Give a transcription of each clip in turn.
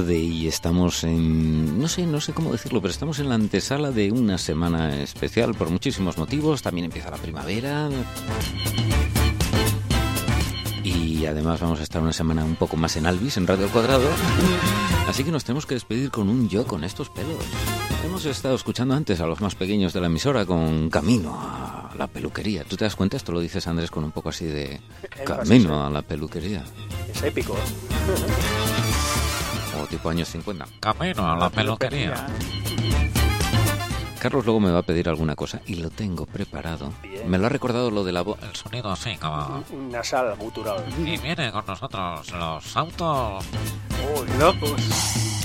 tarde y estamos en, no sé, no sé cómo decirlo, pero estamos en la antesala de una semana especial por muchísimos motivos. También empieza la primavera. Y además vamos a estar una semana un poco más en Alvis, en Radio al Cuadrado. Así que nos tenemos que despedir con un yo con estos pelos. Hemos estado escuchando antes a los más pequeños de la emisora con Camino a la peluquería. ¿Tú te das cuenta? Esto lo dices Andrés con un poco así de Camino a la peluquería. Es épico. O tipo años 50. Camino a la peluquería. Carlos luego me va a pedir alguna cosa y lo tengo preparado. Me lo ha recordado lo de la voz. El sonido así como... Nasal, gutural. Y viene con nosotros los autos... ¡Oh, locos!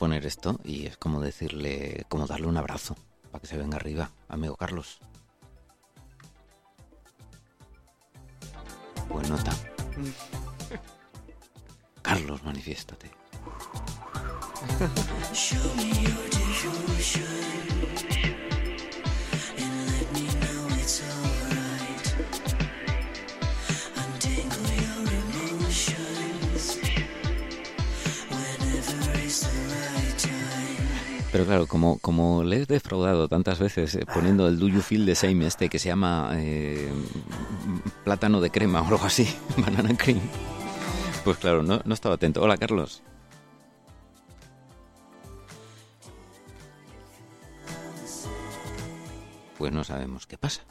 Poner esto y es como decirle, como darle un abrazo para que se venga arriba, amigo Carlos. Pues nota. Carlos, manifiéstate. Pero claro, como, como le he defraudado tantas veces eh, poniendo el Do You Feel the Same este que se llama eh, plátano de crema o algo así, banana cream, pues claro, no, no estaba atento. Hola, Carlos. Pues no sabemos qué pasa.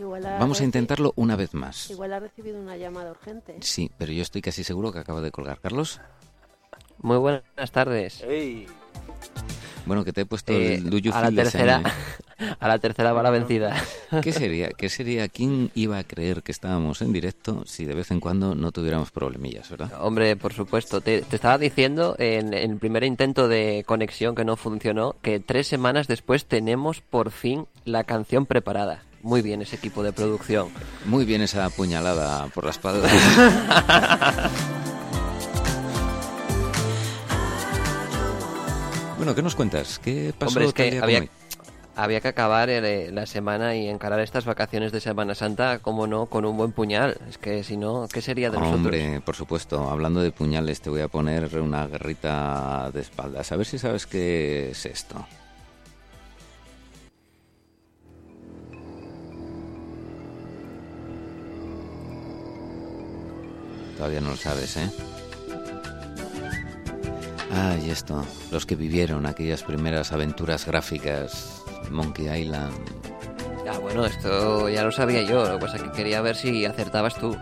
Vamos a intentarlo una vez más. Igual ha recibido una llamada urgente. Sí, pero yo estoy casi seguro que acaba de colgar. Carlos, Muy buenas tardes. ¡Ey! Bueno, que te he puesto Eh, el Do You a la tercera, ¿eh? a la tercera va la vencida. ¿Qué sería? ¿Qué sería? ¿Quién iba a creer que estábamos en directo si de vez en cuando no tuviéramos problemillas, verdad? Hombre, por supuesto. Te, te estaba diciendo en, en el primer intento de conexión que no funcionó que tres semanas después tenemos por fin la canción preparada. Muy bien ese equipo de producción. Muy bien esa puñalada por la espalda. bueno, ¿qué nos cuentas? ¿Qué pasó Hombre, es que había que acabar eh, la semana y encarar estas vacaciones de Semana Santa, como no, con un buen puñal. Es que si no, ¿qué sería de nosotros? Hombre, por supuesto, hablando de puñales, te voy a poner una guerrita de espaldas. A ver si sabes qué es esto. Todavía no lo sabes, ¿eh? Ah, y esto, los que vivieron aquellas primeras aventuras gráficas, Monkey Island. Ah, bueno, esto ya lo sabía yo. Lo que pasa es que quería ver si acertabas tú.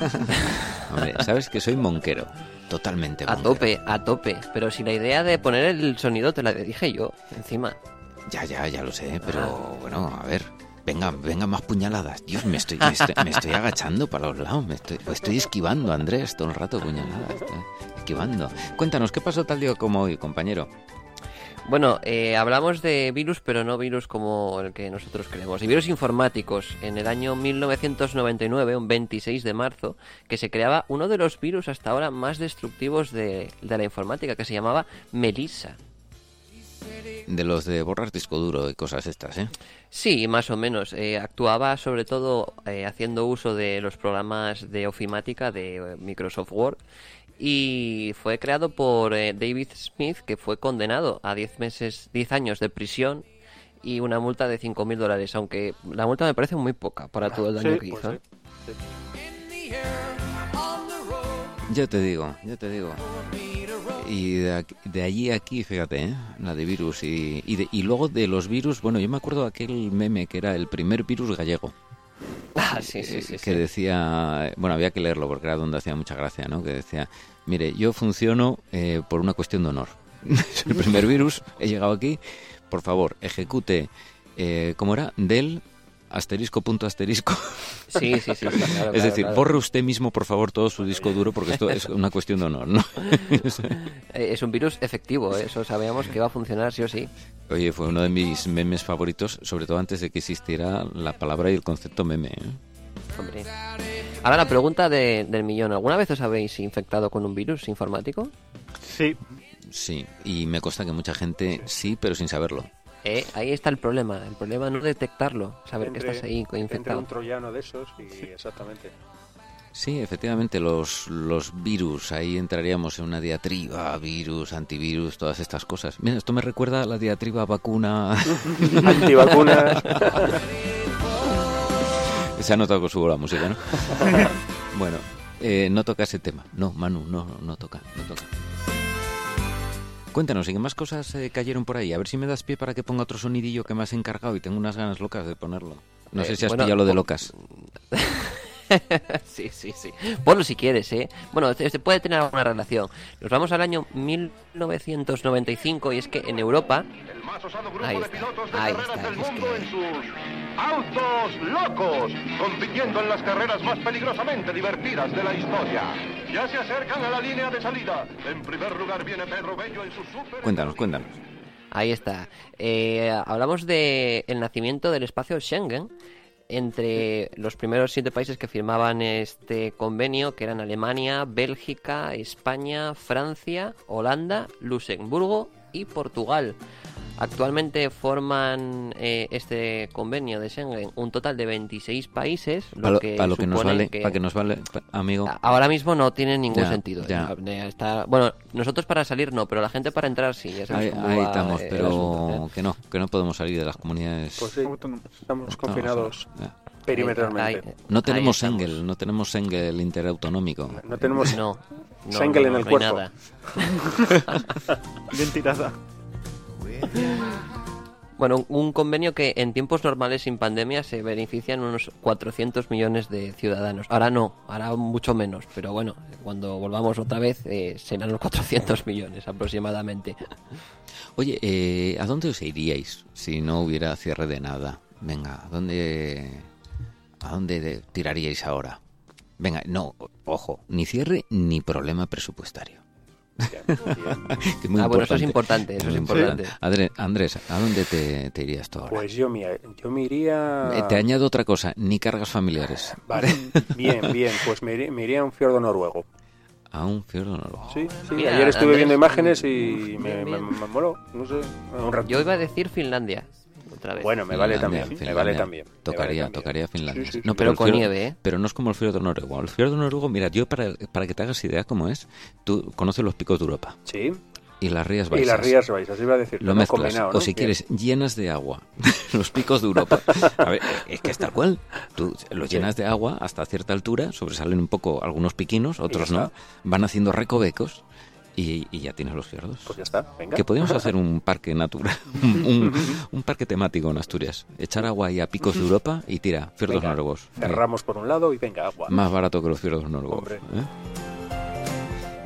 Hombre, sabes que soy monquero, totalmente A monquero. tope, a tope. Pero si la idea de poner el sonido te la dije yo, encima. Ya, ya, ya lo sé, pero bueno, a ver. Venga, venga más puñaladas. Dios, me estoy, me estoy, agachando para los lados. Me estoy, esquivando, Andrés, todo el rato puñaladas. esquivando. Cuéntanos, ¿qué pasó tal día como hoy, compañero? Bueno, eh, hablamos de virus, pero no virus como el que nosotros creemos. Y virus informáticos. En el año 1999, un 26 de marzo, que se creaba uno de los virus hasta ahora más destructivos de, de la informática, que se llamaba Melissa. De los de borrar disco duro y cosas estas, ¿eh? Sí, más o menos. Eh, actuaba sobre todo eh, haciendo uso de los programas de ofimática de eh, Microsoft Word y fue creado por eh, David Smith, que fue condenado a 10 meses, 10 años de prisión y una multa de 5.000 dólares, aunque la multa me parece muy poca para todo el daño Sí, que pues hizo. sí. Ya te digo, ya te digo. Y de, aquí- de allí a aquí, fíjate, ¿eh? la de virus. Y, y, de- y luego de los virus, bueno, yo me acuerdo de aquel meme que era el primer virus gallego. Ah, sí, sí, sí. que sí. decía, bueno, había que leerlo porque era donde hacía mucha gracia, ¿no? Que decía, mire, yo funciono eh, por una cuestión de honor. el primer virus, he llegado aquí, por favor, ejecute, eh, ¿cómo era? Del asterisco punto asterisco. Sí, sí, sí. sí, claro, es decir, claro. borre usted mismo, por favor, todo su disco duro, porque esto es una cuestión de honor, ¿no? Eh, Es un virus efectivo, ¿eh? eso sabíamos que iba a funcionar sí o sí. Oye, fue uno de mis memes favoritos, sobre todo antes de que existiera la palabra y el concepto meme. ¿eh? Hombre. Ahora la pregunta de- del millón. ¿Alguna vez os habéis infectado con un virus informático? Sí, Sí, y me consta que mucha gente sí, pero sin saberlo. Eh, ahí está el problema. El problema no es detectarlo, saber que entre- estás ahí entre infectado. un troyano de esos y exactamente. Sí, efectivamente, los, los virus, ahí entraríamos en una diatriba, virus, antivirus, todas estas cosas. Mira, esto me recuerda a la diatriba vacuna. Antivacunas. Se ha notado con su la música, ¿no? bueno, eh, no toca ese tema. No, Manu, no, no toca, no toca. Cuéntanos, ¿y qué más cosas eh, cayeron por ahí? A ver si me das pie para que ponga otro sonidillo que me has encargado y tengo unas ganas locas de ponerlo. No Eh, sé si has bueno, pillado lo de locas. sí, sí, sí. Ponlo si quieres, ¿eh? Bueno, este puede tener alguna relación. Nos vamos al año 1995 y es que en Europa... El más osado grupo Ahí de está, pilotos de ahí carreras está, del es mundo que- en sus autos locos, compitiendo en las carreras más peligrosamente divertidas de la historia. Ya se acercan a la línea de salida. En primer lugar viene Pedro Bello en su super. Cuéntanos, cuéntanos. Ahí está. Eh, hablamos de el nacimiento del espacio Schengen entre los primeros siete países que firmaban este convenio, que eran Alemania, Bélgica, España, Francia, Holanda, Luxemburgo y Portugal. Actualmente forman eh, este convenio de Schengen un total de 26 países, lo Para lo, que lo que nos vale, que- para que nos vale, pa- amigo. Ahora mismo no tiene ningún Ya, sentido. ya. Eh, está- bueno, nosotros para salir no, pero la gente para entrar sí. ya sabes Ahí, ahí va, estamos, eh, pero asunto, ¿eh? que no, que no podemos salir de las comunidades. Pues sí, estamos No, confinados ya. perimetralmente. Ahí- No tenemos. Engel, no tenemos Engel interautonómico. No tenemos No. no, en el no hay cuerpo. nada. bien tirada. Bueno, un- convenio que en tiempos normales sin pandemia se benefician unos 400 millones de ciudadanos. Ahora no, ahora mucho menos, pero bueno, cuando volvamos otra vez eh, serán los 400 millones aproximadamente. Oye, eh, ¿a dónde os iríais si no hubiera cierre de nada? Venga, ¿a dónde, a dónde de- tiraríais ahora? Venga, no, ojo, ni cierre ni problema presupuestario. Que es muy Ah, bueno, eso es importante, eso es importante. Adre- Andrés, ¿a dónde te, te irías tú ahora? Pues yo me, yo me iría... Eh, Te añado otra cosa, ni cargas familiares. Vale, bien, bien, pues me iría, me iría a un fiordo noruego. A un fiordo noruego. Sí, sí, Mira, ayer estuve Andrés, viendo imágenes y bien, me, me, bien. me moló, no sé, un rato. Yo iba a decir Finlandia, otra vez. Bueno, me vale Finlandia, también, me Finlandia. vale también. me vale Tocaría, también. tocaría Finlandia. Sí, sí, No, pero con fiordo- nieve, ¿eh? Pero no es como el fiordo noruego. El fiordo noruego, mira, yo para, para que te hagas idea cómo es, tú conoces los picos de Europa Sí, y las rías y baixas. las Rías Baixas, iba a decir. Lo mezclas. combinado, O ¿no? si Bien. quieres, llenas de agua los picos de Europa. A ver, es que es tal cual. Tú los llenas de agua hasta cierta altura, sobresalen un poco algunos piquinos, otros no. Van haciendo recovecos y, y ya tienes los fiordos. Pues ya está, venga. Que podríamos hacer un parque natural, un, un- un parque temático en Asturias. Echar agua ahí a picos de Europa y tira, fiordos Venga, noruegos. Cerramos por un lado y venga, agua. Más barato que los fiordos noruegos. ¿eh?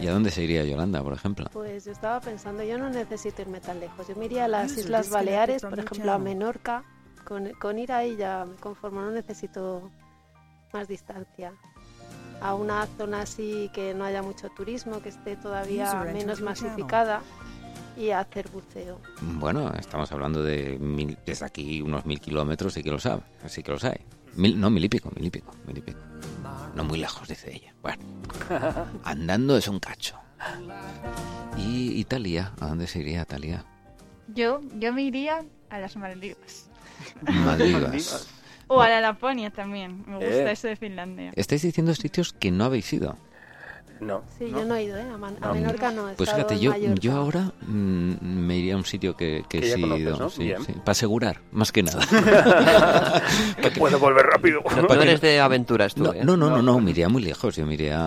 ¿Y a dónde se iría Yolanda, por ejemplo? Pues yo estaba pensando, yo no necesito irme tan lejos. Yo me iría a las Islas Baleares, por ejemplo a Menorca. Con, con ir ahí ya me conformo, no necesito más distancia. A una zona así que no haya mucho turismo, que esté todavía menos masificada y a hacer buceo. Bueno, estamos hablando de mil, desde aquí unos mil kilómetros y que lo sabe, así que lo sabe. Mil, no, mil y pico, mil y pico, mil y pico. No muy lejos, dice ella. Bueno, andando es un cacho. ¿Y Italia? ¿A dónde se iría Italia? Yo, yo me iría a las Maldivas. Maldivas. O a la Laponia también. Me gusta Eh. eso de Finlandia. Estáis diciendo sitios que no habéis ido. No. Sí, yo no he ido, ¿eh? A, Man- a No. Menorca no he Pues estado fíjate, yo, Mallorca. yo ahora mm, me iría a un sitio que, que, Que ya sí he ido. ¿no? sí, Bien. sí, para asegurar, más que nada. Que puedo volver rápido. No, no eres de aventuras tú, No, ¿eh? no, no, no, no, me iría muy lejos. Yo me iría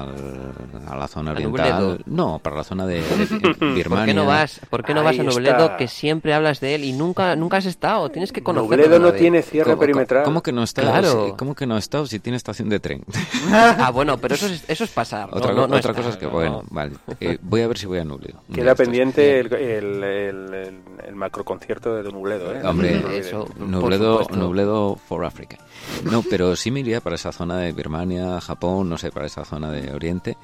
al- a la zona ¿A oriental. No, para la zona de, de Birmania. ¿Por qué no vas, por qué no vas a está. que siempre hablas de él y nunca nunca has estado? Tienes que conocerlo. Nubledo una no vez. tiene cierre ¿Cómo, perimetral. cómo que no está? Claro. ¿Cómo que no está si tiene estación de tren? Ah, bueno, pero eso es, eso es pasar. Otra, no, no otra está, cosa es que, no. bueno, vale. Eh, voy a ver si voy a Nubledo. Queda de pendiente el, el, el, el- macroconcierto de Nubledo, ¿eh? Hombre, eso- Nubledo. Nubledo for Africa. No, pero sí me iría para esa zona de Birmania, Japón, no sé, para esa zona de Oriente.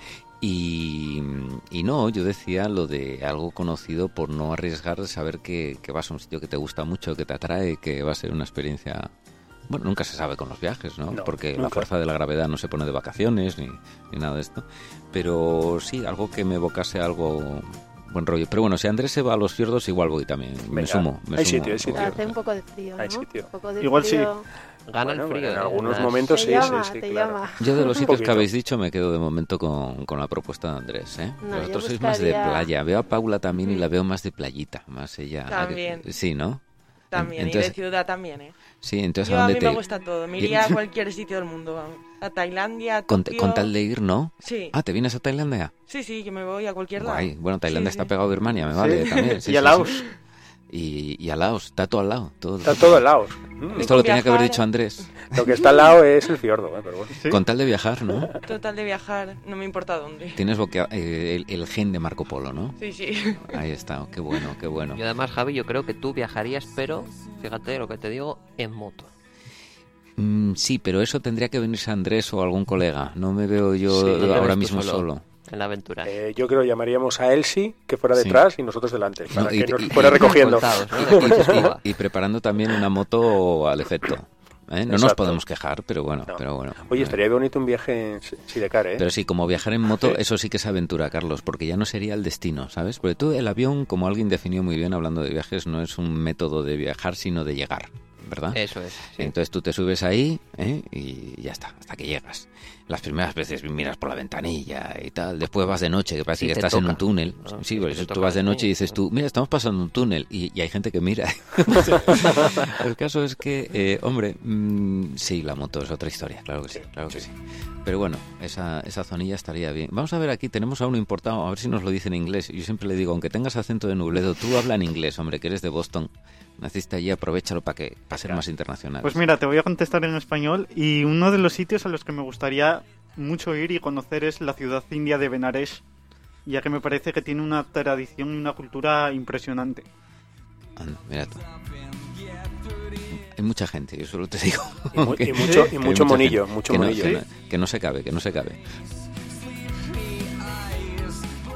Y, y no, yo decía lo de algo conocido por no arriesgar, saber que, que vas a un sitio que te gusta mucho, que te atrae, que va a ser una experiencia... Bueno, nunca se sabe con los viajes, ¿no? No, Porque la fuerza de la gravedad no se pone de vacaciones ni, ni nada de esto. Pero sí, algo que me evocase algo buen rollo. Pero bueno, si Andrés se va a los fiordos, igual voy también. Me sumo. Me hay sumo. sitio, hay sitio. Hace un poco de frío, ¿no? Hay sitio. Un poco de Igual sí. frío. Gana Bueno, el frío. en ¿eh? algunos momentos sí, llama, sí, sí, te claro. llama. Yo de los sitios que habéis dicho me quedo de momento con, con la propuesta de Andrés, ¿eh? No, Vosotros sois más de playa. Veo a Paula también y la veo más de playita, más ella. También. Sí, ¿no? También, Entonces- y de ciudad también, ¿eh? Sí, entonces Yo ¿a a dónde mí te me gusta todo. Me iría a cualquier sitio del mundo, vamos. A Tailandia, a con, Tokio... con tal de ir, ¿no? Sí. Ah, ¿te vienes a Tailandia? Sí, sí, que me voy a cualquier lado. Guay. Bueno, Tailandia Sí, está sí. pegado a Birmania, me vale Sí. también. sí, y a sí, Laos. Y, y a Laos, está todo al lado. Todo. Está todo en Laos. Mm. Esto lo tenía que haber dicho Andrés. Lo que está al lado es el fiordo, ¿eh? pero bueno. Sí. Con tal de viajar, ¿no? Total de viajar, no me importa dónde. Tienes boquea- eh, el, el gen de Marco Polo, ¿no? Sí, sí. Ahí está, qué bueno, qué bueno. Y además, Javi, yo creo que tú viajarías, pero, fíjate lo que te digo, en moto. Mm, sí, pero eso tendría que venirse Andrés o algún colega. No me veo yo Sí, ahora mismo solo. solo. En la aventura. Eh, yo creo que llamaríamos a Elsie, que fuera Sí. detrás, y nosotros delante, para No, y que nos y- fuera y- recogiendo. Y preparando también una moto al efecto. ¿eh? No nos podemos quejar, pero bueno, No. pero bueno. Oye, Eh, estaría bonito un viaje en Sidecar, ¿eh? Pero sí, como viajar en moto, Sí. eso sí que es aventura, Carlos, porque ya no sería el destino, ¿sabes? Porque tú, el avión, como alguien definió muy bien hablando de viajes, no es un método de viajar, sino de llegar, ¿verdad? Eso es. sí. Entonces tú te subes ahí ¿eh? y ya está, hasta que llegas. Las primeras veces miras por la ventanilla y tal, después vas de noche, que parece Y que estás en un túnel. No, sí, te por eso toca tú vas de noche y dices tú, mira, estamos pasando un túnel y, y hay gente que mira. El caso es que, eh, hombre, mm, sí, la moto es otra historia, claro que sí, claro que sí. Pero bueno, esa, esa zonilla estaría bien. Vamos a ver aquí, tenemos a uno importado, a ver si nos lo dice en inglés. Yo siempre le digo, aunque tengas acento de nubledo, tú habla en inglés, hombre, que eres de Boston. Naciste allí, aprovechalo para que para ser más internacional. Pues mira, te voy a contestar en español y uno de los sitios a los que me gustaría mucho ir y conocer es la ciudad india de Benares, ya que me parece que tiene una tradición y una cultura impresionante. Anda, mira tú. Hay mucha gente, yo solo te digo. Y mu- que- y mucho- y monillo, gente. mucho que no- monillo. que, no, que no se cabe, que no se cabe.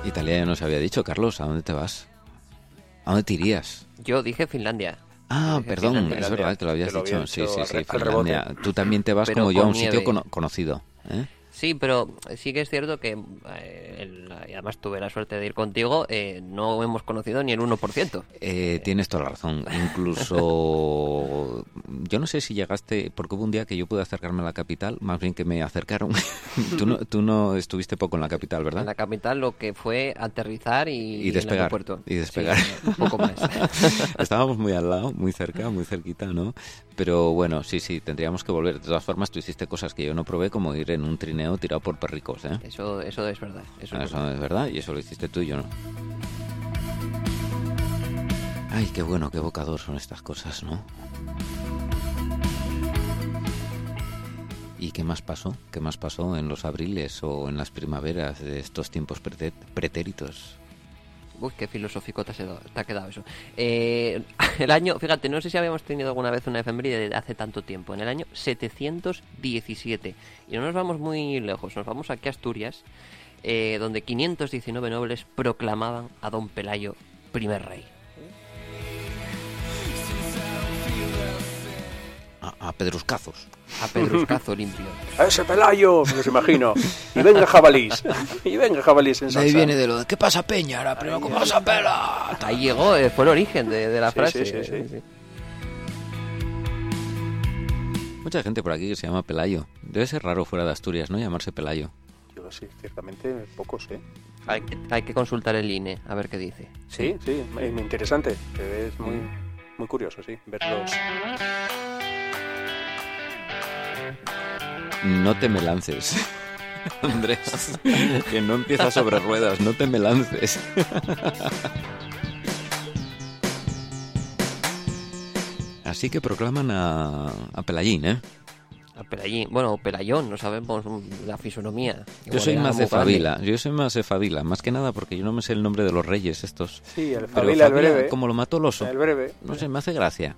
Italia ya nos había dicho, Carlos, ¿a dónde te vas? ¿A dónde te irías? Yo dije Finlandia. Ah, Dije perdón, Finlandia. es verdad que lo habías Te lo dicho. había Sí, dicho sí, sí, rebote. Finlandia. Tú también te vas Pero como yo a un sitio cono- conocido. ¿eh? Sí, pero sí que es cierto que, eh, el- además tuve la suerte de ir contigo, eh, no hemos conocido ni el 1%. Eh, tienes toda la razón. Incluso, yo no sé si llegaste, porque hubo un día que yo pude acercarme a la capital, más bien que me acercaron. tú, no, tú no estuviste poco en la capital, ¿verdad? En la capital lo que fue aterrizar y, Y el despegar, aeropuerto. y despegar. Sí, un poco más. Estábamos muy al lado, muy cerca, muy cerquita, ¿no? Pero bueno, sí, sí, tendríamos que volver. De todas formas, tú hiciste cosas que yo no probé, como ir en un trineo tirado por perricos, ¿eh? Eso, eso es verdad. Eso es Eso verdad. es verdad, y eso lo hiciste tú y yo no. Ay, qué bueno, qué evocador son estas cosas, ¿no? ¿Y qué más pasó? ¿Qué más pasó en los abriles o en las primaveras de estos tiempos pretéritos? Uy, qué filosófico te, ha quedado eso. Eh, el año, fíjate, no sé si habíamos tenido alguna vez una efeméride de hace tanto tiempo, en el año 717. Y no nos vamos muy lejos, nos vamos aquí a Asturias, eh, donde 519 nobles proclamaban a don Pelayo primer rey. A, a pedruscazos. A Pedruscazo limpio. ¡A ese Pelayo! Me los imagino. Y venga jabalís. Y venga jabalís en De ahí salsa. viene de lo de ¿qué pasa Peña? Ahora primero, ¿qué pasa Pela? Ahí llegó, eh, fue el origen de, de la Sí, frase. sí, sí, sí. sí. Mucha gente por aquí que se llama Pelayo. Debe ser raro fuera de Asturias, ¿no? Llamarse Pelayo. Yo sí, ciertamente pocos, ¿eh? Hay, que- hay que consultar el INE, a ver qué dice. Sí, sí, es muy interesante. Es muy, muy curioso, sí, verlos. No te me lances. Andrés, que no empieza sobre ruedas, no te me lances. Así que proclaman a, a Pelayín, ¿eh? A Pelayín. Bueno, Pelayón, no sabemos mm, la fisonomía. Yo soy más de. Fabila, yo soy más de Fabila, más que nada porque yo no me sé el nombre de los reyes estos. Sí, el Pero Fabila, el Fabila, breve. como lo mató el oso, El breve. no sé, me hace gracia.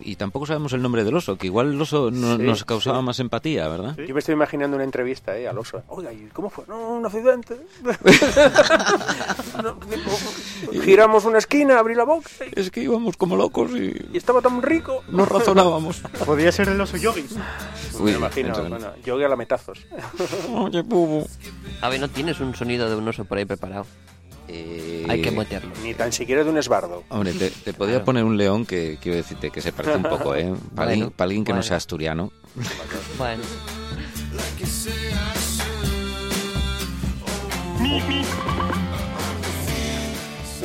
Y tampoco sabemos el nombre del oso, que igual el oso no- Sí, nos causaba sí. más empatía, ¿verdad? Yo me estoy imaginando una entrevista eh, al oso. Oiga, ¿y cómo fue? No, un accidente. Giramos una esquina, abrí la boca y, Es que íbamos como locos y y estaba tan rico. no razonábamos. Podría ser el oso yogi. me imagino, bueno, yo a lametazos. Oye, Bubu. A ver, no tienes un sonido de un oso por ahí preparado. Eh, Hay que meterlo. Ni tan siquiera de un esbardo. Hombre, te, te podía Claro. poner un león que quiero decirte que se parece un poco, ¿eh? Para, alguien, Bueno, para alguien que no bueno. sea asturiano. Bueno,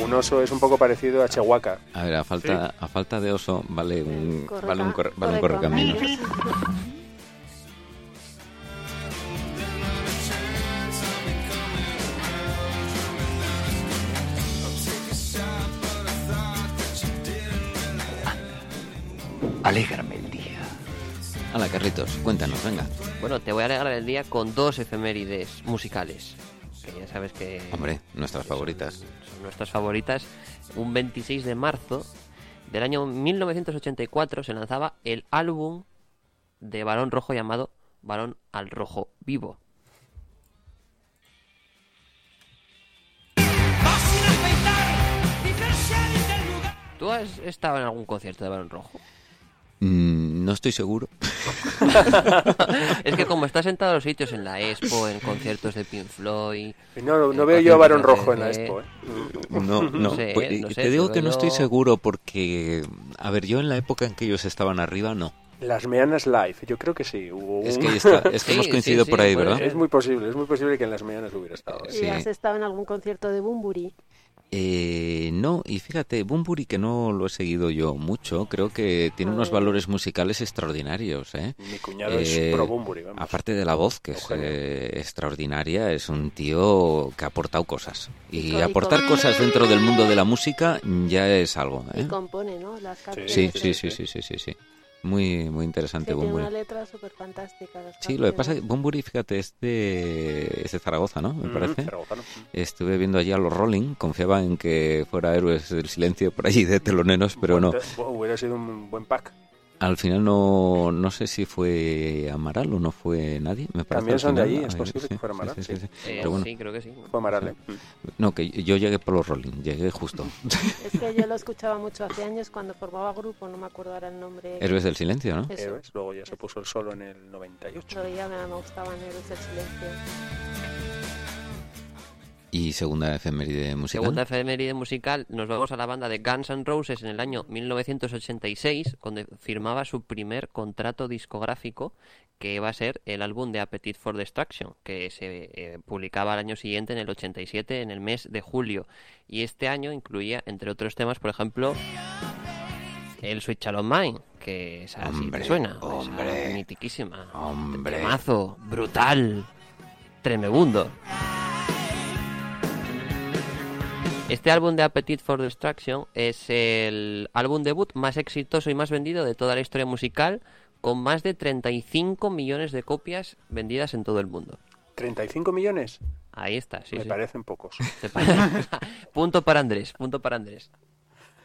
Un oso es un poco parecido a Chihuahua. A ver, a falta, a falta de oso vale un, Corre vale un, corre, vale un corre correcaminos. Alégrame el día. Hala, Carlitos, cuéntanos, venga. bueno, te voy a alegrar el día con dos efemérides musicales. Que ya sabes que Hombre, nuestras favoritas. son nuestras favoritas. Un 26 de marzo del año 1984 se lanzaba el álbum de Barón Rojo llamado Barón al Rojo Vivo. ¿Tú has estado en algún concierto de Barón Rojo? Mm, no estoy seguro. es que como estás sentado en los sitios en la Expo, en conciertos de Pink Floyd... No, no veo yo a Barón Rojo en la expo. ¿eh? No, no. sé, pues, no sé, te digo que no estoy seguro porque, a ver, yo en la época en que ellos estaban arriba, no. Las Meanas Live, yo creo que sí. Hubo Es un- que, está, es que Sí, hemos sí, coincidido sí, por ahí, ¿verdad? Es muy posible, es muy posible que en las Meanas hubiera estado. ¿eh? Sí. ¿Y has estado en algún concierto de Bumburi? Eh, no, y fíjate, Bumburi, que no lo he seguido yo mucho, creo que tiene unos Joder. valores musicales extraordinarios, ¿eh? Mi cuñado Eh, es pro Bumburi, vamos. Aparte de la voz, que es eh, extraordinaria, es un tío que ha aportado cosas. Y Y y aportar co- cosas dentro del mundo de la música ya es algo, Y ¿eh? compone, ¿no? Las canciones. Sí, Sí, sí, sí, sí, sí, sí, sí, sí. Muy, muy interesante tiene Bumburi. una letra súper fantástica. Sí, lo que pasa es que canciones. Bumburi, fíjate, es de, es de Zaragoza, ¿no? Me Mm, parece. zaragozano. Estuve viendo allí a los Rolling, confiaba en que fuera Héroes del Silencio por allí de teloneros, pero no. Hubiera sido un buen pack. Al final no, no sé si fue Amaral o no fue nadie, me parece. También son de allí, es posible sí, que fuera Amaral, sí, sí, sí. sí. Eh, Pero bueno, Sí, creo que sí. Fue Amaral, ¿eh? no, que yo llegué por los Rolling, llegué justo. Es que yo lo escuchaba mucho hace años cuando formaba grupo, no me acuerdo ahora el nombre. Héroes del Silencio, ¿no? Héroes. Luego ya se puso el solo en el 98. lo veía, me, me gustaban Héroes del Silencio. Y segunda efeméride musical. Segunda efeméride musical, nos vamos a la banda de Guns N' Roses en el año 1986, donde firmaba su primer contrato discográfico, que va a ser el álbum de Appetite for Destruction, que se eh, publicaba al año siguiente, en el 87, en el mes de julio. Y este año incluía, entre otros temas, por ejemplo, el Sweet Child Mine, que es así Hombre, que suena, esa hombre, mitiquísima. hombre. Temazo, brutal, tremebundo. Este álbum de Appetite for Destruction es el álbum debut más exitoso y más vendido de toda la historia musical, con más de 35 millones de copias vendidas en todo el mundo. ¿35 millones? Ahí está, sí, Me sí. parecen pocos. Parece. punto para Andrés, punto para Andrés.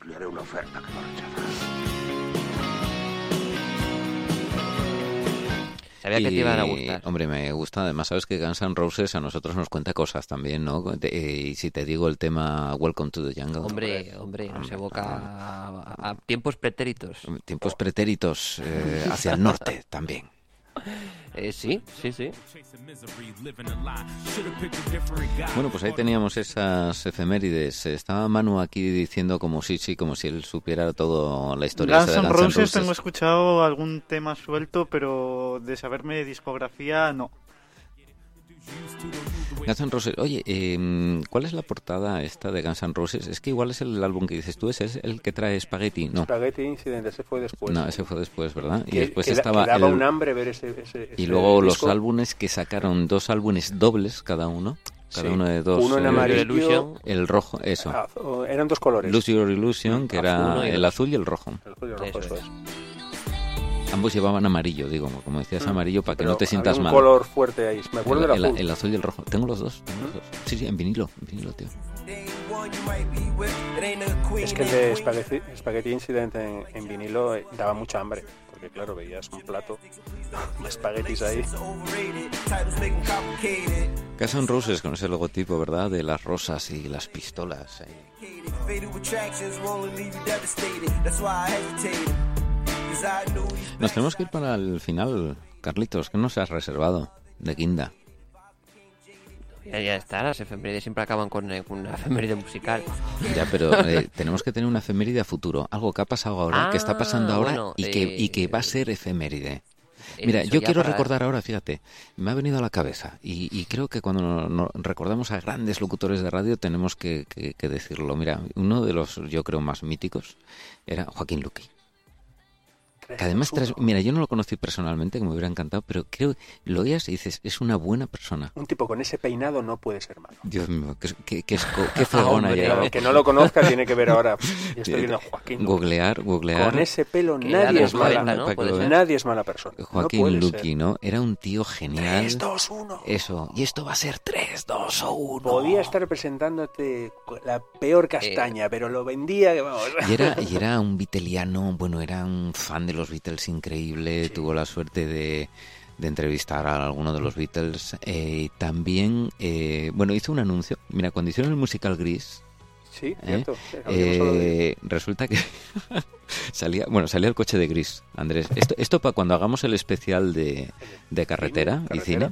Le haré una oferta que no. Sabía que te iban a gustar. Hombre, me gusta. Además, sabes que Guns N' Roses a nosotros nos cuenta cosas también, ¿no? De- eh, y si te digo el tema Welcome to the Jungle. Hombre, hombre, nos Hombre, evoca a, a tiempos pretéritos. Tiempos pretéritos eh, hacia el norte también. Eh, sí, sí, sí. Bueno, pues ahí teníamos esas efemérides. Estaba Manu aquí diciendo como sí, sí, como si él supiera toda la historia Guns N' Roses tengo escuchado algún tema suelto, pero de saberme discografía no. Guns N' Roses. Oye, eh, ¿cuál es la portada esta de Guns N' Roses? Es que igual es el álbum que dices tú, ese es el que trae Spaghetti. No, Spaghetti Incident, ese fue después. no, ese fue después, ¿verdad? Y Que- después que estaba que daba el- un hambre ver ese, ese- Y ese luego los disco. álbumes que sacaron, dos álbumes dobles cada uno. Cada Sí. uno de dos. Uno en eh, amarillo. Illusion. El rojo, eso. Ah, eran dos colores. Lose Your Illusion, que Azul, era ¿no? Y el azul y el rojo. El azul y el rojo, Eso eso es. Ambos llevaban amarillo, digo, como decías, amarillo para que no te Pero sientas había un mal. color fuerte ahí. Me acuerdo el, el- azul. el azul y el rojo. Tengo los dos. tengo los dos. Sí, sí, en vinilo, en vinilo, tío. Es que el de Spaghetti, Spaghetti Incident en, en vinilo eh, daba mucha hambre. Porque claro, veías un plato de espaguetis ahí. Guns N' Roses con ese logotipo, ¿verdad? De las rosas y las pistolas. ahí. Nos tenemos que ir para el final, Carlitos. ¿Qué nos has reservado de Guinda? Ya, ya está, las efemérides siempre acaban con, eh, con una efeméride musical. Ya, pero eh, tenemos que tener una efeméride a futuro. Algo que ha pasado ahora, que está pasando Ah, ahora bueno, y, que, eh, y que va a ser efeméride. Mira, yo quiero para- recordar ahora, fíjate, me ha venido a la cabeza y, y creo que cuando no- no- recordamos a grandes locutores de radio tenemos que, que- que decirlo. Mira, uno de los, yo creo, más míticos era Joaquín Luqui. Que además, tras- mira, yo no lo conocí personalmente, que me hubiera encantado, pero creo, lo oías y dices, es una buena persona. Un tipo con ese peinado no puede ser malo. Dios mío, qué, qué, qué, qué fregón llegado. el que no lo conozca tiene que ver ahora. Yo estoy viendo a Joaquín. Googlear, googlear. Con ese pelo nadie es mala. 90, ¿no? Nadie es mala persona. No Joaquín puede Luqui. ¿no? Era un tío genial. 3, 2, 1. Eso, y esto va a ser 3, 2 o 1. Podía estar presentándote la peor castaña, pero lo vendía que vamos. Y era, y era un Beatleiano, bueno, era un fan de los Beatles increíble, tuvo la suerte de, de entrevistar a alguno de los Beatles. eh, también, eh, bueno, hizo un anuncio. Mira, cuando hicieron el musical Gris, Sí, ¿eh? cierto. Eh, resulta que salía, bueno, salía el coche de Gris, Andrés. Esto, esto para cuando hagamos el especial de, de carretera Cine, y cine,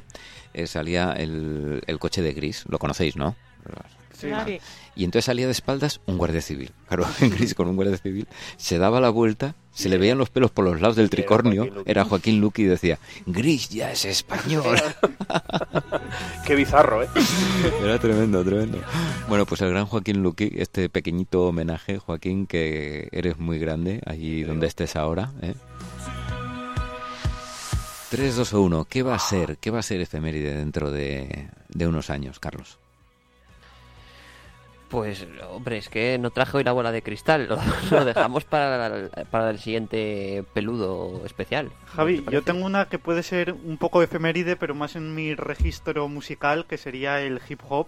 eh, salía el, el coche de Gris. Lo conocéis, ¿no? Sí. Sí. Y entonces salía de espaldas un guardia civil. Claro, en gris con un guardia civil. Se daba la vuelta, se le veían los pelos por los lados del tricornio. Era Joaquín Luqui y decía, Gris ya es español. Qué bizarro, ¿eh? Era tremendo, tremendo. Bueno, pues el gran Joaquín Luqui, este pequeñito homenaje, Joaquín, que eres muy grande allí donde estés ahora. ¿eh? 3, 2 o 1. ¿Qué va a ser? ¿Qué va a ser efeméride dentro de, de unos años, Carlos? Pues, hombre, es que no traje hoy la bola de cristal. Lo, lo dejamos para, el- para el siguiente peludo especial. Javi, ¿Te yo tengo una que puede ser un poco efeméride, pero más en mi registro musical, que sería el hip hop.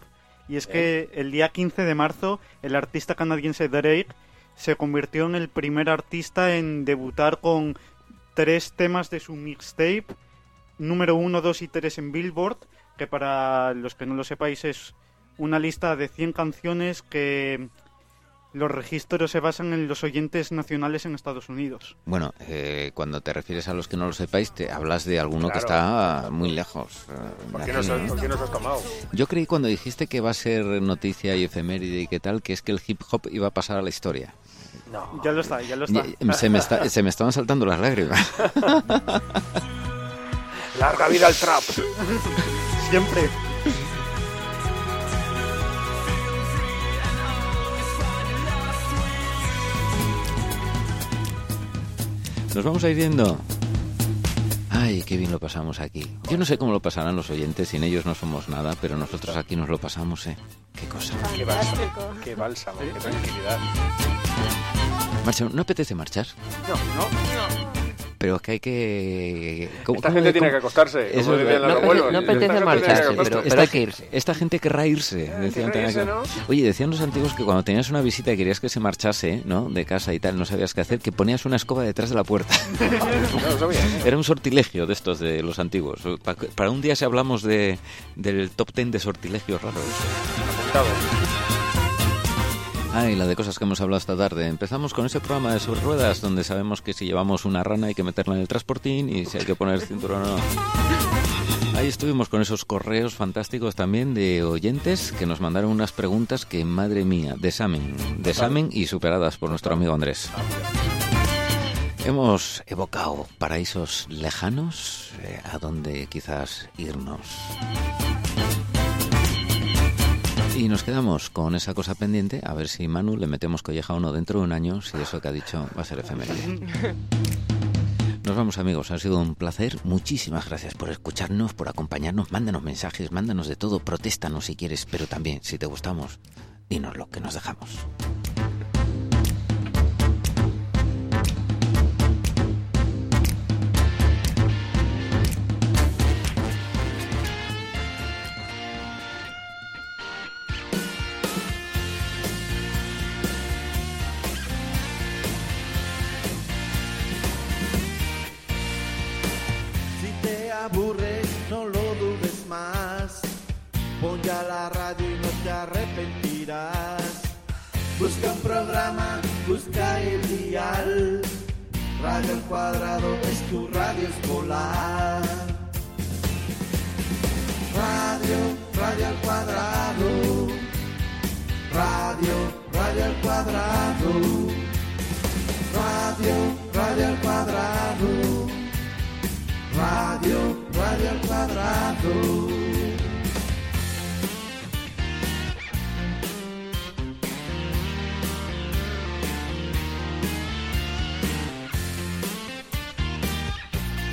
Y es que el día 15 de marzo, el artista canadiense Drake se convirtió en el primer artista en debutar con tres temas de su mixtape, número 1, 2 y 3 en Billboard, que para los que no lo sepáis es una lista de 100 canciones que los registros se basan en los oyentes nacionales en Estados Unidos. Bueno, eh, cuando te refieres a los que no lo sepáis, te hablas de alguno que está muy lejos. eh, ¿Por qué, ¿no? por qué nos has tomado? Yo creí cuando dijiste que va a ser noticia y efeméride y qué tal, que es que el hip hop iba a pasar a la historia. No. Ya lo está, ya lo está. Se me, está- se me estaban saltando las lágrimas. Larga vida al trap. Siempre. Nos vamos a ir yendo. Ay, qué bien lo pasamos aquí. Yo no sé cómo lo pasarán los oyentes, sin ellos no somos nada, pero nosotros aquí nos lo pasamos, ¿eh? Qué cosa. Qué bálsamo, qué bálsamo, qué tranquilidad. Marcha, ¿no apetece marchar? No, no. Pero es que hay que... ¿cómo- Esta cómo- gente tiene que acostarse. Eso No no apetece que marcharse, pero- esta, hay que irse. esta gente querrá irse. decían que. ¿no? Oye, decían los antiguos que cuando tenías una visita y querías que se marchase, ¿no? De casa y tal, no sabías qué hacer, que ponías una escoba detrás de la puerta. No. ¿eh? Era un sortilegio de estos de los antiguos. Pa- Para un día si hablamos de, del top ten de sortilegios raros. Apuntado. Ay, la de cosas que hemos hablado esta tarde. Empezamos con ese programa de sobre ruedas donde sabemos que si llevamos una rana hay que meterla en el transportín y si hay que poner el cinturón o no. Ahí estuvimos con esos correos fantásticos también de oyentes que nos mandaron unas preguntas que, madre mía, desamen, desamen y superadas por nuestro amigo Andrés. Hemos evocado paraísos lejanos eh, a donde quizás irnos. Y nos quedamos con esa cosa pendiente, a ver si Manu le metemos colleja o no dentro de un año, si eso que ha dicho va a ser efeméride. Nos vamos amigos, ha sido un placer. Muchísimas gracias por escucharnos, por acompañarnos. Mándanos mensajes, mándanos de todo, protéstanos si quieres, pero también, si te gustamos, dinos lo que nos dejamos. Busca un programa, busca el dial. Radio al cuadrado es tu radio escolar. Radio, radio al cuadrado. Radio, radio al cuadrado. Radio, radio al cuadrado. Radio, radio al cuadrado.